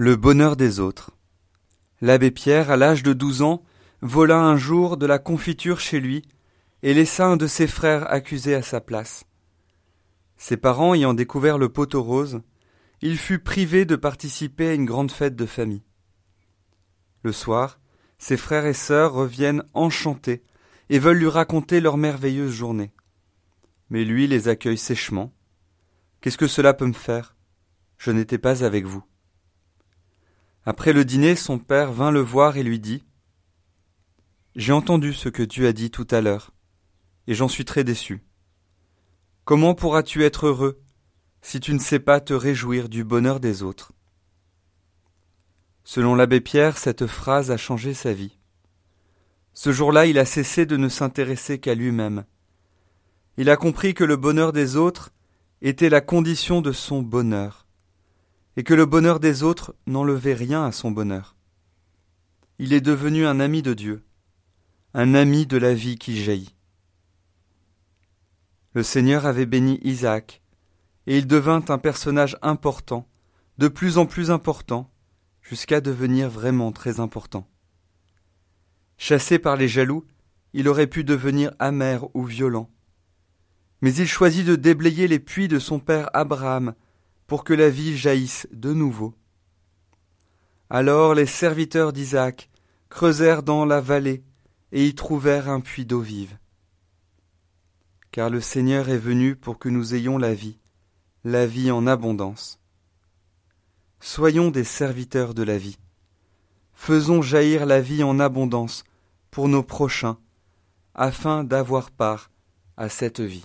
Le bonheur des autres. L'abbé Pierre, à l'âge de douze ans, vola un jour de la confiture chez lui et laissa un de ses frères accusé à sa place. Ses parents ayant découvert le poteau rose, il fut privé de participer à une grande fête de famille. Le soir, ses frères et sœurs reviennent enchantés et veulent lui raconter leur merveilleuse journée. Mais lui les accueille sèchement. Qu'est-ce que cela peut me faire? Je n'étais pas avec vous. Après le dîner, son père vint le voir et lui dit J'ai entendu ce que tu as dit tout à l'heure, et j'en suis très déçu. Comment pourras-tu être heureux si tu ne sais pas te réjouir du bonheur des autres? Selon l'abbé Pierre, cette phrase a changé sa vie. Ce jour-là, il a cessé de ne s'intéresser qu'à lui-même. Il a compris que le bonheur des autres était la condition de son bonheur et que le bonheur des autres n'enlevait rien à son bonheur. Il est devenu un ami de Dieu, un ami de la vie qui jaillit. Le Seigneur avait béni Isaac, et il devint un personnage important, de plus en plus important, jusqu'à devenir vraiment très important. Chassé par les jaloux, il aurait pu devenir amer ou violent. Mais il choisit de déblayer les puits de son père Abraham pour que la vie jaillisse de nouveau. Alors les serviteurs d'Isaac creusèrent dans la vallée et y trouvèrent un puits d'eau vive. Car le Seigneur est venu pour que nous ayons la vie, la vie en abondance. Soyons des serviteurs de la vie. Faisons jaillir la vie en abondance pour nos prochains, afin d'avoir part à cette vie.